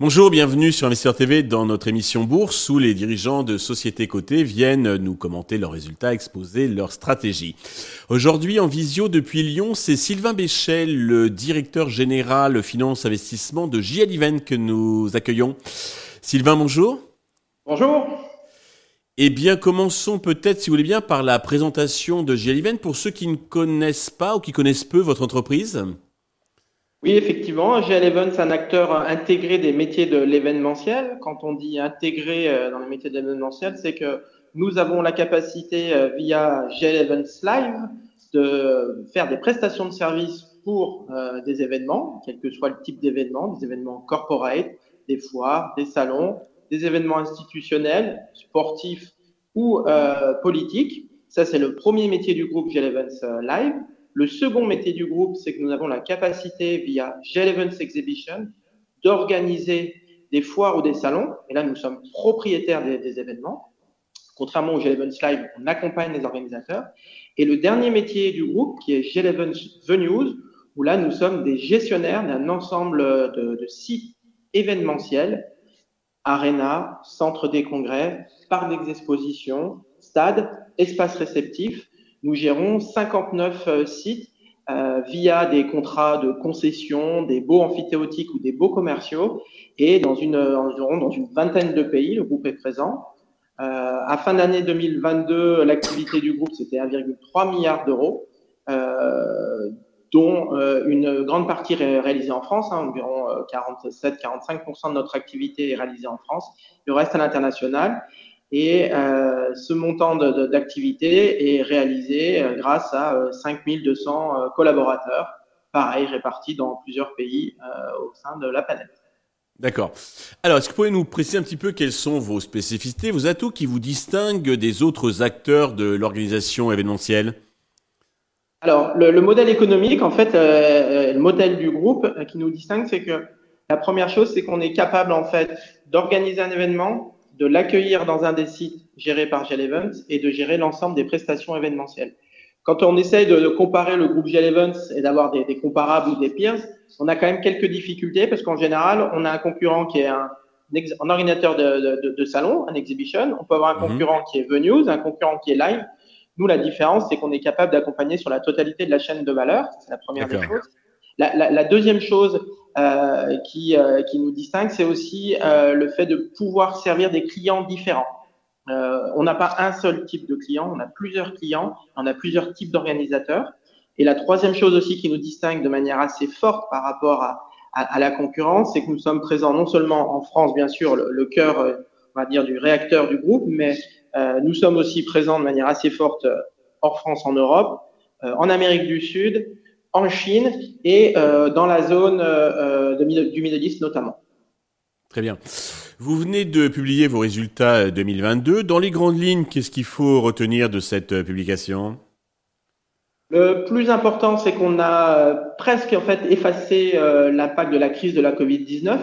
Bonjour, bienvenue sur Investisseur TV dans notre émission Bourse où les dirigeants de sociétés cotées viennent nous commenter leurs résultats, exposer leurs stratégies. Aujourd'hui en visio depuis Lyon, c'est Sylvain Béchel, le directeur général finance investissement de JL Event que nous accueillons. Sylvain, bonjour. Bonjour. Eh bien, commençons peut-être, si vous voulez bien, par la présentation de Event pour ceux qui ne connaissent pas ou qui connaissent peu votre entreprise. Oui, effectivement, GL Event, c'est un acteur intégré des métiers de l'événementiel. Quand on dit intégré euh, dans les métiers de l'événementiel, c'est que nous avons la capacité euh, via GL Events Live de faire des prestations de services pour euh, des événements, quel que soit le type d'événement, des événements corporate, des foires, des salons, des événements institutionnels, sportifs ou politiques. Ça, c'est le premier métier du groupe GL Events Live. Le second métier du groupe, c'est que nous avons la capacité, via GEL Events Exhibition, d'organiser des foires ou des salons. Et là, nous sommes propriétaires des, événements. Contrairement au GEL Events Live, on accompagne les organisateurs. Et le dernier métier du groupe, qui est GEL Events Venues, où là, nous sommes des gestionnaires d'un ensemble de sites événementiels, arena, centre des congrès, parcs d'exposition, stades, espaces réceptifs, nous gérons 59 euh, sites euh, via des contrats de concession, des baux amphithéotiques ou des baux commerciaux, et dans une, environ dans une vingtaine de pays, le groupe est présent. Euh, à fin d'année 2022, l'activité du groupe, c'était 1,3 milliard d'euros, euh, dont euh, une grande partie réalisée en France, hein, environ 47-45% de notre activité est réalisée en France, le reste à l'international. Et euh, ce montant d'activité est réalisé euh, grâce à 5200 euh, collaborateurs, pareil, répartis dans plusieurs pays au sein de la planète. D'accord. Alors, est-ce que vous pouvez nous préciser un petit peu quelles sont vos spécificités, vos atouts qui vous distinguent des autres acteurs de l'organisation événementielle? Alors, le, modèle économique, en fait, le modèle du groupe qui nous distingue, c'est que la première chose, c'est qu'on est capable, en fait, d'organiser un événement de l'accueillir dans un des sites gérés par GL Events et de gérer l'ensemble des prestations événementielles. Quand on essaye de, comparer le groupe GL Events et d'avoir des, comparables ou des peers, on a quand même quelques difficultés parce qu'en général, on a un concurrent qui est un, un ordinateur de, de, salon, un exhibition. On peut avoir un mhm. concurrent qui est venues, un concurrent qui est live. Nous, la différence, c'est qu'on est capable d'accompagner sur la totalité de la chaîne de valeur. C'est la première des choses. La, la, la, deuxième chose, euh, qui, euh, qui nous distingue, c'est aussi euh, le fait de pouvoir servir des clients différents. on n'a pas un seul type de client, on a plusieurs clients, on a plusieurs types d'organisateurs. Et la troisième chose aussi qui nous distingue de manière assez forte par rapport à, à, la concurrence, c'est que nous sommes présents non seulement en France, bien sûr, le, le cœur, on va dire, du réacteur du groupe, mais euh, nous sommes aussi présents de manière assez forte hors France, en Europe, euh, en Amérique du Sud, en Chine et euh, dans la zone euh, de, du Middle East notamment. Très bien. Vous venez de publier vos résultats 2022. Dans les grandes lignes, qu'est-ce qu'il faut retenir de cette euh, publication? Le plus important, c'est qu'on a presque en fait effacé l'impact de la crise de la Covid-19.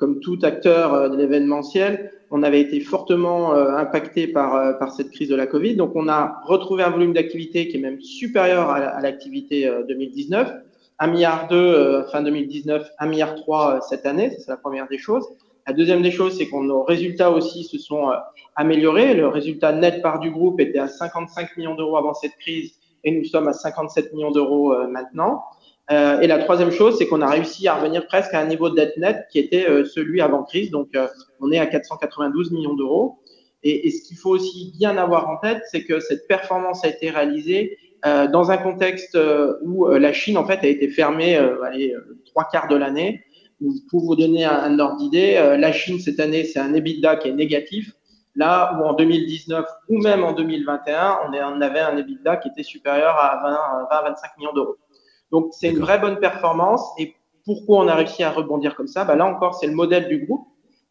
Comme tout acteur de l'événementiel, on avait été fortement euh, impacté par, euh, par cette crise de la Covid. Donc, on a retrouvé un volume d'activité qui est même supérieur à, l'activité 2019. Euh, 1 milliard 2 fin 2019, 1 milliard 3 cette année. C'est la première des choses. La deuxième des choses, c'est que nos résultats aussi se sont améliorés. Le résultat net par du groupe était à 55 millions d'euros avant cette crise et nous sommes à 57 millions d'euros maintenant. Euh, et la troisième chose, c'est qu'on a réussi à revenir presque à un niveau de dette nette qui était euh, celui avant crise. Donc, euh, on est à 492 millions d'euros. Et, ce qu'il faut aussi bien avoir en tête, c'est que cette performance a été réalisée dans un contexte où la Chine, en fait, a été fermée allez, trois quarts de l'année. Pour vous donner un, ordre d'idée, la Chine, cette année, c'est un EBITDA qui est négatif. Là où en 2019 ou même en 2021, on, avait un EBITDA qui était supérieur à 20-25 millions d'euros. Donc, c'est une vraie bonne performance. Et pourquoi on a réussi à rebondir comme ça? Bah, Là encore, c'est le modèle du groupe.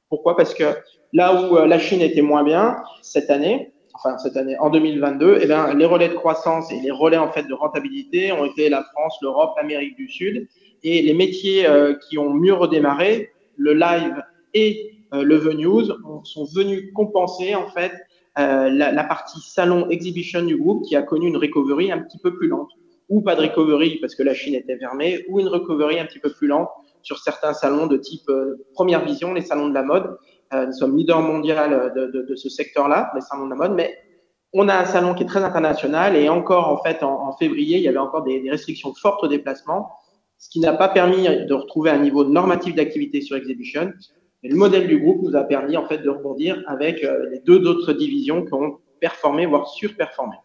Pourquoi? Parce que là où euh, la Chine était moins bien cette année, enfin cette année en 2022, eh bien, les relais de croissance et les relais en fait de rentabilité ont été la France, l'Europe, l'Amérique du Sud. Et les métiers euh, qui ont mieux redémarré, le live et euh, le venues, sont venus compenser en fait la, la, partie salon exhibition du groupe qui a connu une recovery un petit peu plus lente, ou pas de recovery parce que la Chine était fermée, ou une recovery un petit peu plus lente sur certains salons de type première vision, les salons de la mode. nous sommes leader mondial de, de, de ce secteur-là, les salons de la mode, mais on a un salon qui est très international et encore en fait en, février, il y avait encore des, restrictions fortes au déplacement, ce qui n'a pas permis de retrouver un niveau normatif d'activité sur Exhibition. Et le modèle du groupe nous a permis en fait de rebondir avec euh, les deux autres divisions qui ont performé voire surperformé.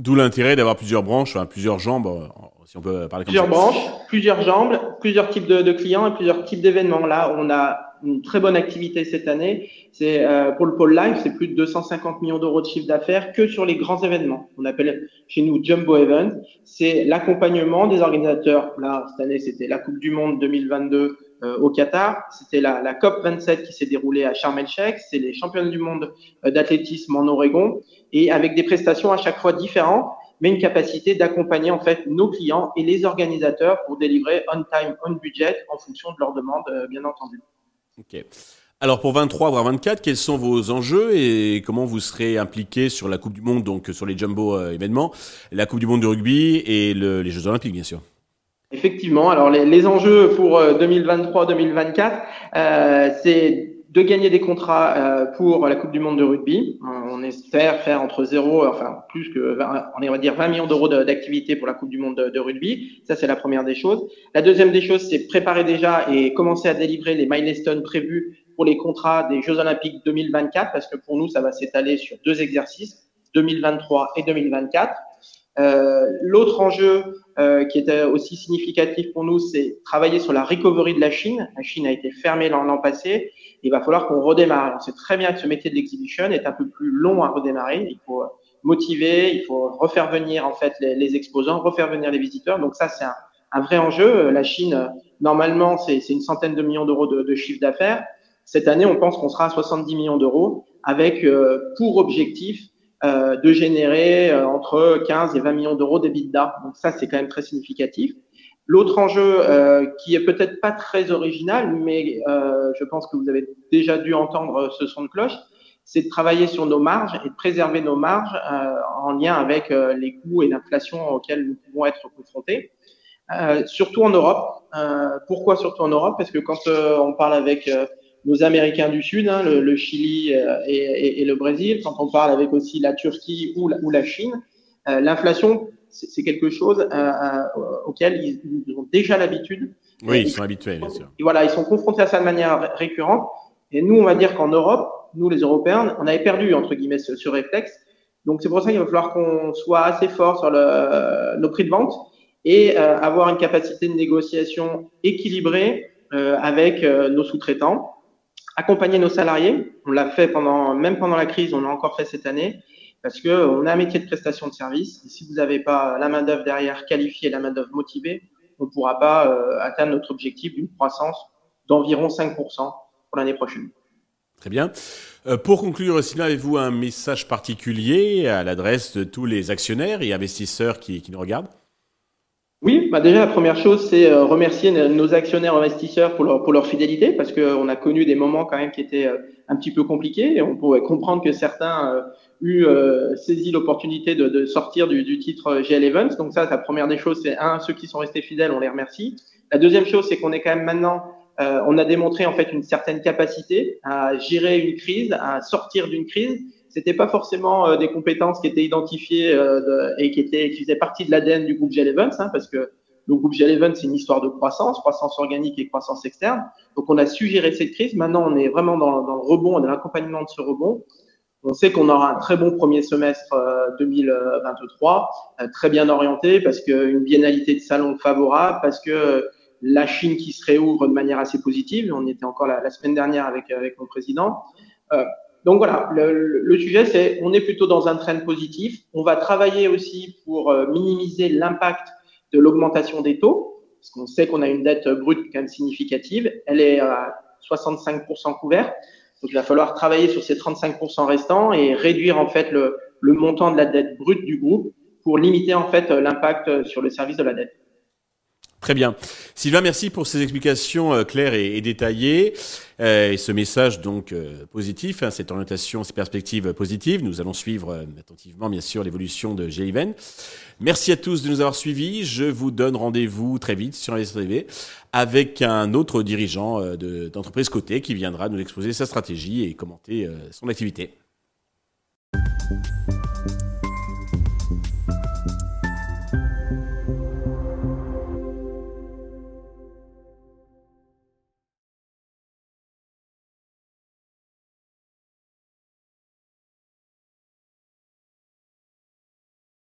D'où l'intérêt d'avoir plusieurs branches, plusieurs jambes, euh, si on peut parler comme plusieurs branches, plusieurs jambes, plusieurs types de, de clients et plusieurs types d'événements. Là, on a une très bonne activité cette année. C'est euh, pour le pôle live, c'est plus de 250 millions d'euros de chiffre d'affaires que sur les grands événements. On appelle chez nous Jumbo Event. C'est l'accompagnement des organisateurs. Là, cette année, c'était la Coupe du Monde 2022 euh, au Qatar. C'était la, COP 27 qui s'est déroulée à Sharm el-Sheikh. C'est les championnats du monde euh, d'athlétisme en Oregon et avec des prestations à chaque fois différentes mais une capacité d'accompagner en fait nos clients et les organisateurs pour délivrer on time, on budget en fonction de leurs demandes, bien entendu. Ok. Alors pour 23 voire 24, quels sont vos enjeux et comment vous serez impliqué sur la Coupe du Monde, donc sur les jumbo euh, événements, la Coupe du Monde de rugby et les Jeux Olympiques bien sûr Effectivement. Alors les, enjeux pour 2023-2024, euh, euh, c'est de gagner des contrats euh, pour la Coupe du Monde de rugby. On espère faire entre 0, enfin plus que 20, on va dire 20 millions d'euros d'activité pour la Coupe du Monde de, de rugby. Ça, c'est la première des choses. La deuxième des choses, c'est préparer déjà et commencer à délivrer les milestones prévus pour les contrats des Jeux Olympiques 2024, parce que pour nous, ça va s'étaler sur deux exercices, 2023 et 2024. Euh, L'autre enjeu euh, qui était aussi significatif pour nous, c'est travailler sur la recovery de la Chine. La Chine a été fermée l'an passé il va falloir qu'on redémarre. On sait très bien que ce métier de l'exhibition est un peu plus long à redémarrer. Il faut motiver, il faut refaire venir en fait les, exposants, refaire venir les visiteurs. Donc ça, c'est un, vrai enjeu. La Chine, normalement, c'est une centaine de millions d'euros de, chiffre d'affaires. Cette année, on pense qu'on sera à 70 millions d'euros, avec euh, pour objectif euh, de générer euh, entre 15 et 20 millions d'euros d'EBITDA. Donc ça, c'est quand même très significatif. L'autre enjeu euh, qui est peut-être pas très original, mais euh, je pense que vous avez déjà dû entendre ce son de cloche, c'est de travailler sur nos marges et de préserver nos marges euh, en lien avec euh, les coûts et l'inflation auxquels nous pouvons être confrontés. Euh, surtout en Europe. pourquoi surtout en Europe? Parce que quand on parle avec nos Américains du Sud, hein, le, le, Chili et, et, et, le Brésil, quand on parle avec aussi la Turquie ou la, ou la Chine, l'inflation c'est quelque chose euh, euh, auquel ils, ont déjà l'habitude. Oui, ils sont habitués, bien sûr. Et voilà, ils sont confrontés à ça de manière récurrente. Et nous, on va dire qu'en Europe, nous les Européens, on avait perdu entre guillemets ce, réflexe. Donc c'est pour ça qu'il va falloir qu'on soit assez fort sur le, nos prix de vente et euh, avoir une capacité de négociation équilibrée euh, avec euh, nos sous-traitants, accompagner nos salariés. On l'a fait pendant même pendant la crise, on l'a encore fait cette année parce qu'on a un métier de prestation de service. Et si vous n'avez pas la main-d'œuvre derrière qualifiée, la main-d'œuvre motivée, on ne pourra pas euh, atteindre notre objectif d'une croissance d'environ 5% pour l'année prochaine. Très bien. Euh, pour conclure, Sylvain, avez-vous un message particulier à l'adresse de tous les actionnaires et investisseurs qui, nous regardent? Bah déjà la première chose, c'est euh, remercier nos actionnaires investisseurs pour leur, pour leur fidélité, parce qu'on a connu des moments quand même qui étaient euh, un petit peu compliqués. Et on pourrait comprendre que certains euh, eu euh, saisi l'opportunité de, de, sortir du, du titre GL Events. Donc ça, la première des choses, c'est un, ceux qui sont restés fidèles, on les remercie. La deuxième chose, c'est qu'on est quand même maintenant, on a démontré en fait une certaine capacité à gérer une crise, à sortir d'une crise c'était pas forcément euh, des compétences qui étaient identifiées euh, de, et qui étaient qui faisaient partie de l'ADN du groupe G11, hein, parce que le groupe G11 c'est une histoire de croissance, croissance organique et croissance externe. Donc on a su gérer cette crise. Maintenant on est vraiment dans, le rebond, dans l'accompagnement de ce rebond. On sait qu'on aura un très bon premier semestre 2023, euh, très bien orienté parce qu'une biennalité de salon favorable, parce que la Chine qui se réouvre de manière assez positive. On était encore la, semaine dernière avec mon président. Euh, donc voilà, le, sujet, c'est on est plutôt dans un trend positif. On va travailler aussi pour euh, minimiser l'impact de l'augmentation des taux, parce qu'on sait qu'on a une dette brute quand même significative. Elle est à 65% couverte. Donc il va falloir travailler sur ces 35% restants et réduire en fait le, le montant de la dette brute du groupe pour limiter en fait l'impact sur le service de la dette. Très bien. Sylvain, merci pour ces explications euh, claires et, détaillées euh, et ce message donc euh, positif, hein, cette orientation, ces perspectives positives. Nous allons suivre attentivement, bien sûr, l'évolution de G-Even. Merci à tous de nous avoir suivis. Je vous donne rendez-vous très vite sur TV avec un autre dirigeant d'entreprise cotée qui viendra nous exposer sa stratégie et commenter son activité.